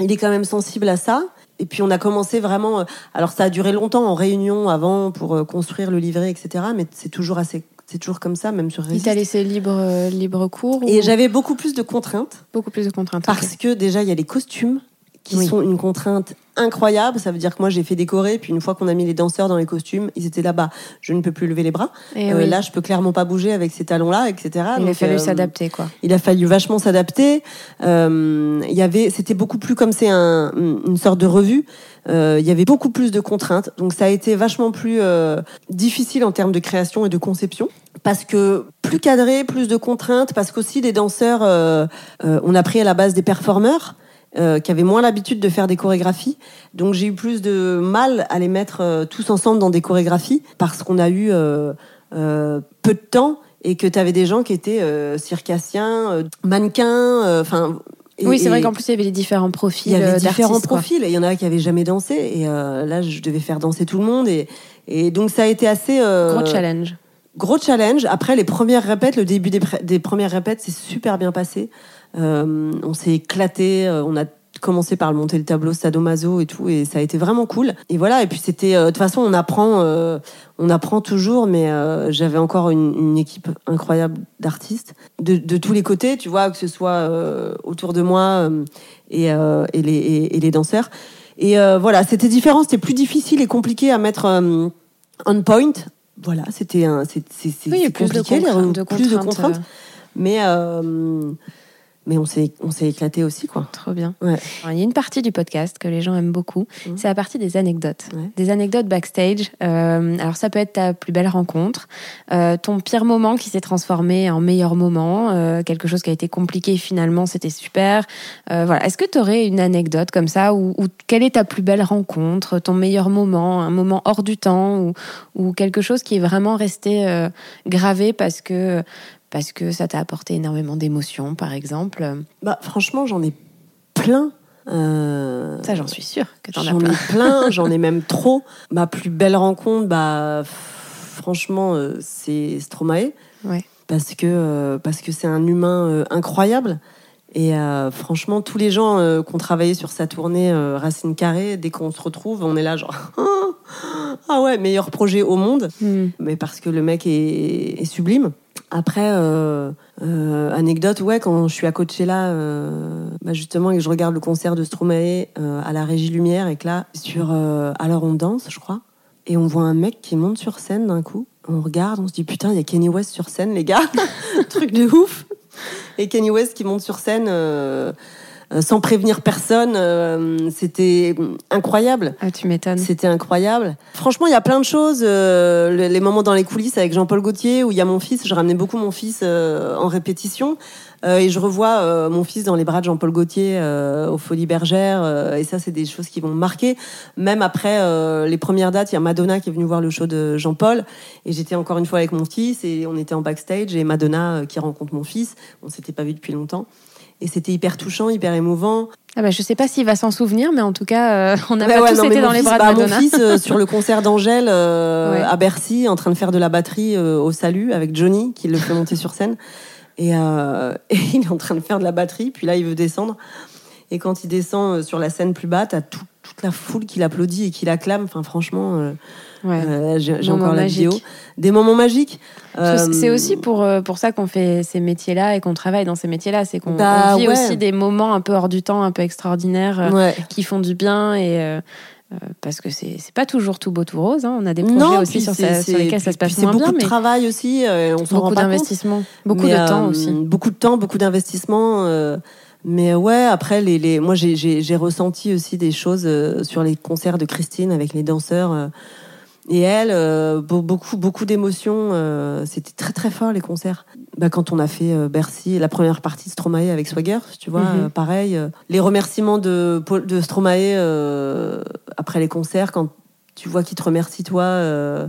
il est quand même sensible à ça. Et puis on a commencé vraiment. euh, Alors ça a duré longtemps en réunion avant pour euh, construire le livret, etc. Mais c'est toujours assez, c'est toujours comme ça, même sur Il t'a laissé libre, euh, libre cours Et j'avais beaucoup plus de contraintes beaucoup plus de contraintes. parce que déjà il y a les costumes qui Oui. sont une contrainte incroyable. Ça veut dire que moi j'ai fait décorer, puis une fois qu'on a mis les danseurs dans les costumes, ils étaient là-bas. Je ne peux plus lever les bras. Et Euh, oui, Là, je peux clairement pas bouger avec ces talons-là, etc. il a fallu euh, s'adapter, quoi. il a fallu vachement s'adapter. Euh, il y avait, c'était beaucoup plus comme c'est un, une sorte de revue. euh, il y avait beaucoup plus de contraintes, donc ça a été vachement plus euh, difficile en termes de création et de conception, parce que plus cadré, plus de contraintes, parce qu'aussi les danseurs, euh, euh, on a pris à la base des performeurs. Euh, qui avaient moins l'habitude de faire des chorégraphies. Donc j'ai eu plus de mal à les mettre euh, tous ensemble dans des chorégraphies parce qu'on a eu euh, peu de temps et que tu avais des gens qui étaient circassiens, mannequins, enfin. oui, c'est vrai qu'en plus, il y avait des différents profils il y avait différents profils et il y en a qui avaient jamais dansé et là je devais faire danser tout le monde et, et donc ça a été assez Gros challenge. Gros challenge. Après les premières répètes, le début des, des premières répètes, c'est super bien passé. Euh, on s'est éclaté. euh, on a commencé par le monter le tableau sadomaso et tout, et ça a été vraiment cool. Et voilà. Et puis c'était, euh, de toute façon, on apprend, euh, on apprend toujours. Mais euh, j'avais encore une, une équipe incroyable d'artistes de, de tous les côtés, tu vois, que ce soit autour de moi et, et, les, et, et les danseurs. Et voilà, c'était différent, c'était plus difficile et compliqué à mettre on point. Voilà, c'était un, c'est, c'est, c'est Oui, c'est plus de compliqué, contraintes, de plus de contraintes. Mais mais on s'est, on s'est éclaté aussi, quoi. Trop bien. Ouais. Alors, il y a une partie du podcast que les gens aiment beaucoup, Mhm. c'est la partie des anecdotes. Ouais. Des anecdotes backstage. Euh, alors ça peut être ta plus belle rencontre, euh, ton pire moment qui s'est transformé en meilleur moment, euh, quelque chose qui a été compliqué finalement c'était super. Euh, voilà. Est-ce que tu aurais une anecdote comme ça ou, ou quelle est ta plus belle rencontre, ton meilleur moment, un moment hors du temps ou, ou quelque chose qui est vraiment resté euh, gravé parce que parce que ça t'a apporté énormément d'émotions par exemple. Bah, franchement, j'en ai plein. Euh, Ça j'en suis sûre que t'en as J'en plein. ai plein, j'en ai même trop. Ma plus belle rencontre, bah, franchement, euh, c'est Stromae. Ouais. Parce que euh, parce que c'est un humain incroyable. Et franchement, tous les gens qui ont travaillé sur sa tournée Racine Carrée, dès qu'on se retrouve, on est là genre ah ouais, meilleur projet au monde. Hmm. Mais parce que le mec est, est sublime. Après, euh, euh, anecdote, ouais, quand je suis à Coachella, euh, bah justement, et que je regarde le concert de Stromae à la Régie Lumière, et que là, sur Alors on danse, je crois, et on voit un mec qui monte sur scène d'un coup. On regarde, on se dit putain, il y a Kenny West sur scène, les gars, truc de ouf. Et Kenny West qui monte sur scène sans prévenir personne, euh, c'était incroyable. Ah, tu m'étonnes. C'était incroyable. Franchement, il y a plein de choses. euh, le- les moments dans les coulisses avec Jean-Paul Gaultier, où il y a mon fils. Je ramenais beaucoup mon fils euh, en répétition. Euh, et je revois euh, mon fils dans les bras de Jean-Paul Gaultier euh, aux Folies Bergères. euh, et ça, c'est des choses qui vont me marquer. Même après euh, les premières dates, il y a Madonna qui est venue voir le show de Jean-Paul. Et j'étais encore une fois avec mon fils. Et on était en backstage. Et Madonna euh, qui rencontre mon fils. On s'était pas vu depuis longtemps. Et c'était hyper touchant, hyper émouvant. Ah bah, je sais pas s'il va s'en souvenir, mais en tout cas, euh, on n'a Bah pas ouais, tous non, été dans les fils- bras bah, de Madonna. Mon fils, euh, sur le concert d'Angèle euh, Ouais. à Bercy, en train de faire de la batterie au salut avec Johnny, qui le fait monter sur scène. Et, et il est en train de faire de la batterie, puis là, il veut descendre. Et quand il descend sur la scène plus bas, t'as tout- toute la foule qui l'applaudit et qui l'acclame. Enfin, franchement, Ouais. euh, j'ai encore la magique. vidéo. Des moments magiques. C'est Euh, aussi pour, euh, pour ça qu'on fait ces métiers-là et qu'on travaille dans ces métiers-là. C'est qu'on Bah, vit ouais. aussi des moments un peu hors du temps, un peu extraordinaires, ouais. qui font du bien. Et, euh, parce que c'est pas toujours tout beau, tout rose. hein. On a des projets Non, aussi sur, ça- sur lesquels ça se passe moins beaucoup bien, de mais travail aussi, euh, on s'en rend beaucoup pas d'investissement. Beaucoup de euh, temps aussi. Beaucoup de temps, beaucoup d'investissement. mais ouais, après, les, les, moi, j'ai- ressenti aussi des choses sur les concerts de Christine avec les danseurs. Et elle, euh, be- beaucoup, beaucoup d'émotions. euh, C'était très, très fort, les concerts. Bah, quand on a fait euh, Bercy, la première partie de Stromae avec Swagger, tu vois, Mhm. pareil. les remerciements de, de Stromae après les concerts, quand tu vois qu'il te remercie, toi,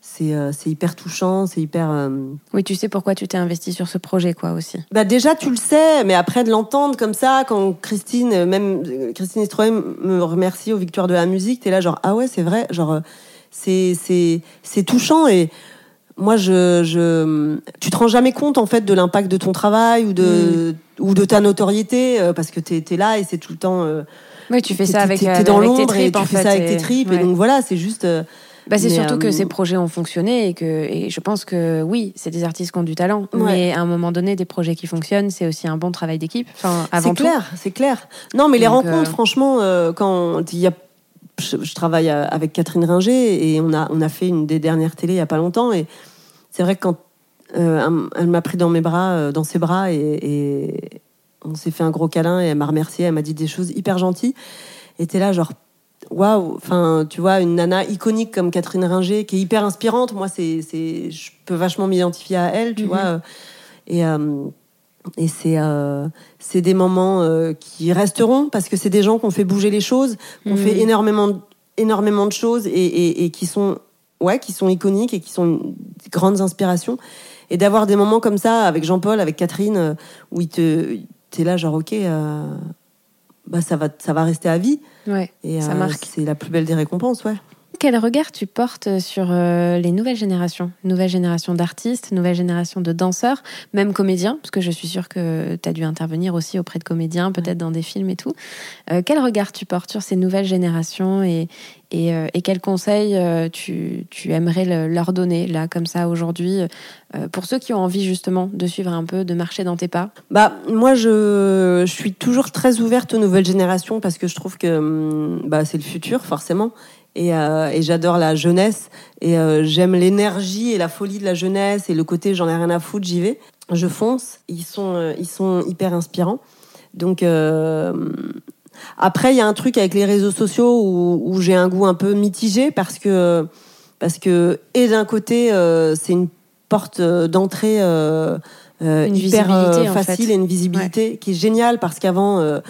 c'est hyper touchant, c'est hyper... Oui, tu sais pourquoi tu t'es investi sur ce projet, quoi, aussi. bah déjà tu le sais, mais après de l'entendre comme ça, quand Christine, même Christine Estroé me remercie aux victoires de la musique, t'es là genre ah ouais c'est vrai, genre c'est touchant et moi je je tu te rends jamais compte en fait de l'impact de ton travail ou de ou de ta notoriété euh, parce que t'es es là et c'est tout le temps. euh, Oui, tu fais ça avec, t'es- euh, t'es dans avec tes l'ombre et tripes, tu en fais fait, ça avec et- tes tripes ouais. et donc voilà, c'est juste. euh, Bah, c'est surtout que euh, ces projets ont fonctionné et que et je pense que oui, c'est des artistes qui ont du talent, Ouais. mais à un moment donné, des projets qui fonctionnent, c'est aussi un bon travail d'équipe. Enfin, avant C'est clair, c'est clair. Non, mais les rencontres, euh, franchement, euh, quand il y a, je, je travaille avec Catherine Ringer et on a, on a fait une des dernières télés il y a pas longtemps et c'est vrai que quand euh, elle m'a pris dans mes bras, euh, dans ses bras et, et on s'est fait un gros câlin et elle m'a remercié, elle m'a dit des choses hyper gentilles. Et t'es là genre waouh, enfin tu vois une nana iconique comme Catherine Ringer qui est hyper inspirante. Moi c'est, c'est, je peux vachement m'identifier à elle, tu Mhm. vois. euh, Et euh, et c'est euh, c'est des moments euh, qui resteront parce que c'est des gens qui ont fait bouger les choses, qui ont fait énormément, de- énormément de choses et, et, et qui sont ouais, qui sont iconiques et qui sont des grandes inspirations. Et d'avoir des moments comme ça avec Jean-Paul, avec Catherine, euh, où il te, t'es là genre ok, euh, bah ça va, ça va rester à vie. Ouais, Et ça marque. C'est la plus belle des récompenses, ouais. Quel regard tu portes sur euh, les nouvelles générations? Nouvelle génération d'artistes, nouvelle génération de danseurs, même comédiens, parce que je suis sûre que tu as dû intervenir aussi auprès de comédiens, peut-être dans des films et tout. Euh, quel regard tu portes sur ces nouvelles générations et, et, euh, et quels conseils tu, tu aimerais le- leur donner, là, comme ça, aujourd'hui, pour ceux qui ont envie justement de suivre un peu, de marcher dans tes pas? Bah, moi, je, je suis toujours très ouverte aux nouvelles générations parce que je trouve que hum, bah, c'est le futur, forcément. Et, euh, et j'adore la jeunesse. Et euh, j'aime l'énergie et la folie de la jeunesse et le côté j'en ai rien à foutre, j'y vais. Je fonce. Ils sont, euh, ils sont hyper inspirants. Donc, après, il y a un truc avec les réseaux sociaux où, où j'ai un goût un peu mitigé parce que, parce que et d'un côté, c'est une porte d'entrée euh, euh, Une hyper euh, visibilité, en fait. facile et une visibilité qui est géniale parce qu'avant, euh,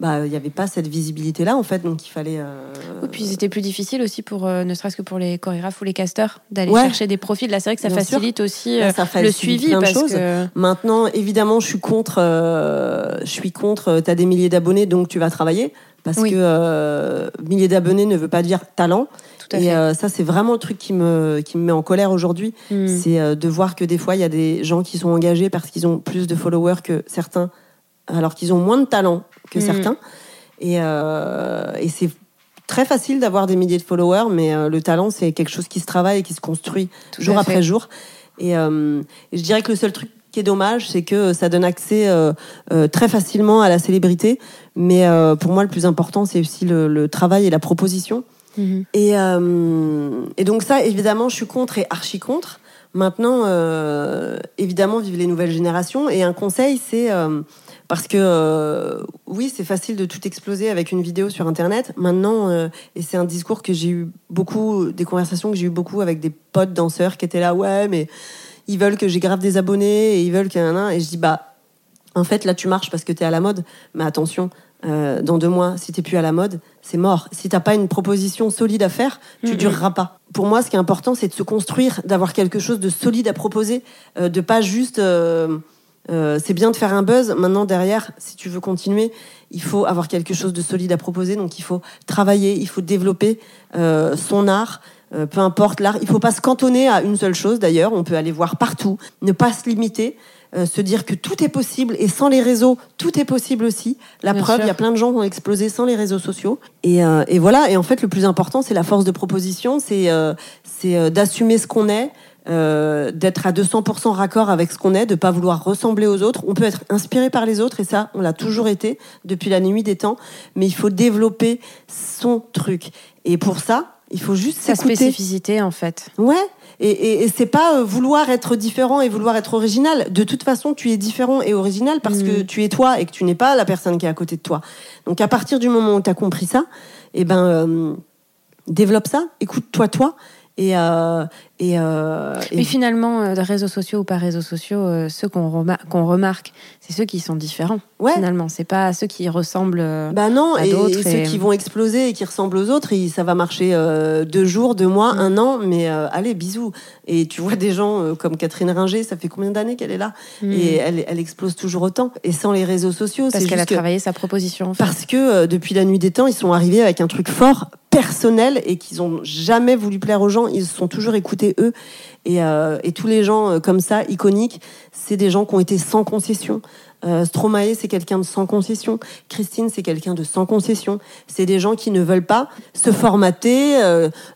bah, il n'y avait pas cette visibilité-là en fait, donc il fallait. euh, Et puis c'était plus difficile aussi pour, euh, ne serait-ce que pour les chorégraphes ou les casteurs, d'aller Ouais. chercher des profils. Là, c'est vrai que ça Bien facilite aussi euh, ça le suivi parce choses. que Maintenant, évidemment, je suis contre. euh, je suis contre. Tu as des milliers d'abonnés, donc tu vas travailler parce Oui. que milliers d'abonnés ne veut pas dire talent. tout à Et fait. ça, c'est vraiment le truc qui me, qui me met en colère aujourd'hui. Hmm. C'est de voir que des fois, il y a des gens qui sont engagés parce qu'ils ont plus de followers que certains, alors qu'ils ont moins de talent que Mm. certains. Et, euh, et c'est très facile d'avoir des milliers de followers, mais euh, le talent, c'est quelque chose qui se travaille et qui se construit Tout jour après jour. Et, euh, et je dirais que le seul truc qui est dommage, c'est que ça donne accès très facilement à la célébrité. Mais pour moi, le plus important, c'est aussi le, le travail et la proposition. Mhm. Et, et donc ça, évidemment, je suis contre et archi contre. Maintenant, évidemment, vive les nouvelles générations. Et un conseil, c'est parce que euh, oui, c'est facile de tout exploser avec une vidéo sur Internet. Maintenant, euh, et c'est un discours que j'ai eu beaucoup, des conversations que j'ai eu beaucoup avec des potes danseurs qui étaient là, ouais, mais ils veulent que j'ai grave des abonnés et ils veulent qu'il y en ait un. Et je dis, bah, en fait, là, tu marches parce que tu es à la mode. Mais attention, euh, dans deux mois, si t'es plus à la mode, c'est mort. Si t'as pas une proposition solide à faire, tu Mhm. dureras pas. Pour moi, ce qui est important, c'est de se construire, d'avoir quelque chose de solide à proposer, euh, de pas juste. euh, euh, c'est bien de faire un buzz. Maintenant, derrière, si tu veux continuer, il faut avoir quelque chose de solide à proposer. Donc, il faut travailler, il faut développer euh, son art. euh, peu importe l'art, il faut pas se cantonner à une seule chose. D'ailleurs, on peut aller voir partout, ne pas se limiter, euh, se dire que tout est possible et sans les réseaux, tout est possible aussi. La Bien preuve, il y a plein de gens qui ont explosé sans les réseaux sociaux. Et, euh, et voilà. Et en fait, le plus important, c'est la force de proposition, c'est euh, c'est euh, d'assumer ce qu'on est. euh, d'être à 200% raccord avec ce qu'on est, de pas vouloir ressembler aux autres. On peut être inspiré par les autres et ça, on l'a toujours été depuis la nuit des temps. Mais il faut développer son truc. Et pour ça, il faut juste sa spécificité en fait. Ouais. Et, et, et c'est pas euh, vouloir être différent et vouloir être original. De toute façon, tu es différent et original parce Mm. que tu es toi et que tu n'es pas la personne qui est à côté de toi. Donc à partir du moment où tu as compris ça, eh ben euh, développe ça, écoute-toi toi et euh, et, euh, et- Mais finalement, euh, réseaux sociaux ou pas réseaux sociaux, euh, ceux qu'on remar- qu'on remarque, c'est ceux qui sont différents. ouais. Finalement, c'est pas ceux qui ressemblent. euh, Bah non, à et, d'autres et ceux qui vont exploser et qui ressemblent aux autres, et ça va marcher euh, deux jours, deux mois, Mm. un an, mais allez, bisous. Et tu vois des gens comme Catherine Ringer, ça fait combien d'années qu'elle est là hmm, Et elle, elle explose toujours autant. Et sans les réseaux sociaux, parce c'est qu'elle a travaillé sa proposition. en fait. parce que depuis la nuit des temps, ils sont arrivés avec un truc fort, personnel, et qu'ils ont jamais voulu plaire aux gens. Ils se sont toujours écoutés eux. Et, euh, et tous les gens euh, comme ça, iconiques, c'est des gens qui ont été sans concession. Euh, Stromae, c'est quelqu'un de sans concession. Christine, c'est quelqu'un de sans concession. C'est des gens qui ne veulent pas se formater,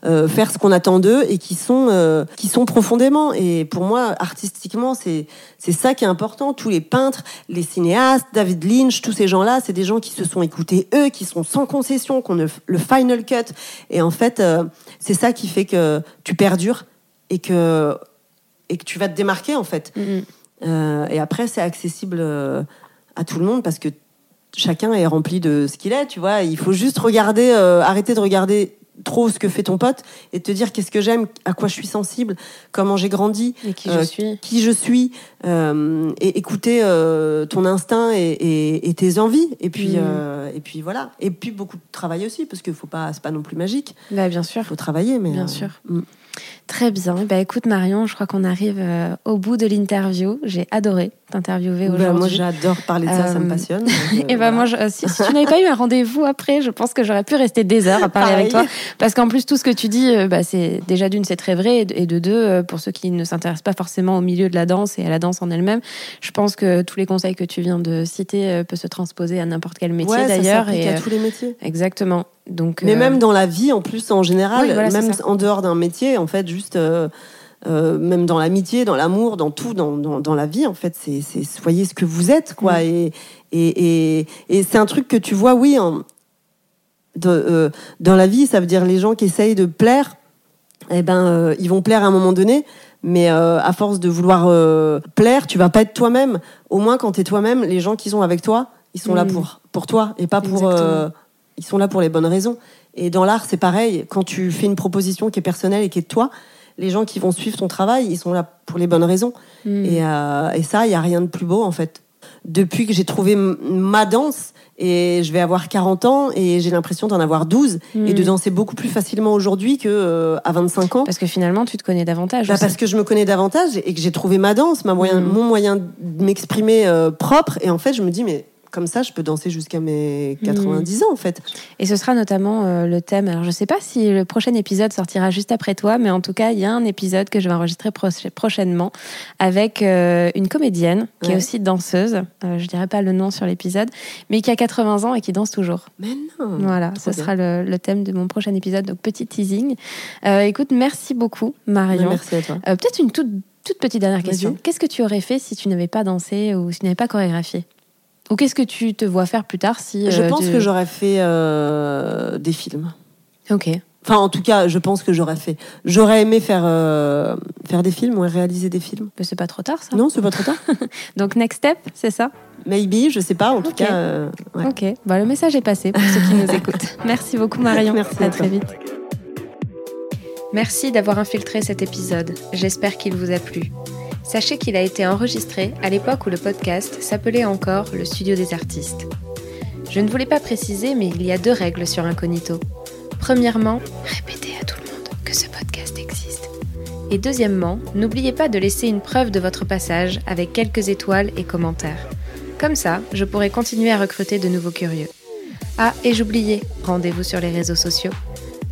faire ce qu'on attend d'eux et qui sont, qui sont profondément. Et pour moi, artistiquement, c'est, c'est ça qui est important. Tous les peintres, les cinéastes, David Lynch, tous ces gens-là, c'est des gens qui se sont écoutés eux, qui sont sans concession, qu'on le final cut. Et en fait, c'est ça qui fait que tu perdures et que, et que tu vas te démarquer, en fait. Mhm. Euh, et après, c'est accessible euh, à tout le monde parce que chacun est rempli de ce qu'il est, tu vois. Il faut juste regarder, euh, arrêter de regarder trop ce que fait ton pote et te dire qu'est-ce que j'aime, à quoi je suis sensible, comment j'ai grandi, Et qui Euh, je suis. qui je suis, euh, et écouter ton instinct et, et- et tes envies. Et puis, Mm. et puis voilà. Et puis beaucoup de travail aussi parce que faut pas, c'est pas non plus magique. Bah, bien sûr. Il faut travailler, mais Bien sûr. mm. Très bien. Bah, écoute, Marion, je crois qu'on arrive euh, au bout de l'interview. J'ai adoré t'interviewer Bah, aujourd'hui. moi, j'adore parler de ça, ça me Euh, passionne. donc, euh, Et ben voilà. moi, je- euh, si, si tu n'avais pas eu un rendez-vous après, je pense que j'aurais pu rester des heures à parler avec toi, parce qu'en plus tout ce que tu dis, euh, bah, c'est déjà d'une c'est très vrai, et de- et de deux, euh, pour ceux qui ne s'intéressent pas forcément au milieu de la danse et à la danse en elle-même, je pense que tous les conseils que tu viens de citer euh, peuvent se transposer à n'importe quel métier Ouais, d'ailleurs. Et à euh, tous les métiers. exactement. Donc, Mais euh, même dans la vie, en plus, en général, Oui, voilà, c'est même en dehors d'un métier, en fait, juste, euh, euh, même dans l'amitié, dans l'amour, dans tout, dans, dans, dans la vie, en fait, c'est, soyez ce que vous êtes, quoi. Mm. Et, et, et, et c'est un truc que tu vois, oui, en- de, dans la vie, ça veut dire les gens qui essayent de plaire, eh ben, ils vont plaire à un moment donné. Mais euh, à force de vouloir euh, plaire, tu vas pas être toi-même. Au moins, quand tu es toi-même, les gens qui sont avec toi, ils sont là Mm. pour, pour toi et pas pour. Euh, ils sont là pour les bonnes raisons. Et dans l'art, c'est pareil. Quand tu fais une proposition qui est personnelle et qui est de toi, les gens qui vont suivre ton travail, ils sont là pour les bonnes raisons. hmm. Et, euh, et ça, il y a rien de plus beau en fait. Depuis que j'ai trouvé ma danse, et je vais avoir 40 ans, et j'ai l'impression d'en avoir 12, Mm. et de danser beaucoup plus facilement aujourd'hui que euh, à 25 ans. parce que finalement, tu te connais davantage. Bah, parce que je me connais davantage et que j'ai trouvé ma danse, ma moyen, Mm. mon moyen de m'exprimer euh, propre. Et en fait, je me dis, mais comme ça, je peux danser jusqu'à mes Mm. 90 ans, en fait. Et ce sera notamment euh, le thème. Alors, je sais pas si le prochain épisode sortira juste après toi, mais en tout cas, il y a un épisode que je vais enregistrer prochainement avec euh, une comédienne qui est aussi danseuse. Euh, je dirais pas le nom sur l'épisode, mais qui a 80 ans et qui danse toujours. Mais non. Voilà, ce bien. sera le, le thème de mon prochain épisode. Donc, petit teasing. Écoute, merci beaucoup, Marion. Merci à toi. Peut-être une toute, toute petite dernière question. Qu'est-ce que tu aurais fait si tu n'avais pas dansé ou si tu n'avais pas chorégraphié? Ou qu'est-ce que tu te vois faire plus tard si Je euh, pense tu- que j'aurais fait euh, des films. Ok. Enfin, en tout cas, je pense que j'aurais fait. J'aurais aimé faire, euh, faire des films, ouais, réaliser des films. Mais c'est pas trop tard, ça. Non, c'est pas trop tard. Donc, next step, c'est ça? Maybe, je sais pas. En tout cas, euh, ouais. Ok. Bah, le message est passé pour ceux qui nous écoutent. Merci beaucoup, Marion. Merci à à très vite. Merci d'avoir infiltré cet épisode. J'espère qu'il vous a plu. Sachez qu'il a été enregistré à l'époque où le podcast s'appelait encore le Studio des artistes. Je ne voulais pas préciser, mais il y a deux règles sur Incognito. Premièrement, répétez à tout le monde que ce podcast existe. Et deuxièmement, n'oubliez pas de laisser une preuve de votre passage avec quelques étoiles et commentaires. Comme ça, je pourrai continuer à recruter de nouveaux curieux. Ah, et j'oubliais, rendez-vous sur les réseaux sociaux.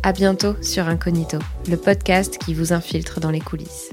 À bientôt sur Incognito, le podcast qui vous infiltre dans les coulisses.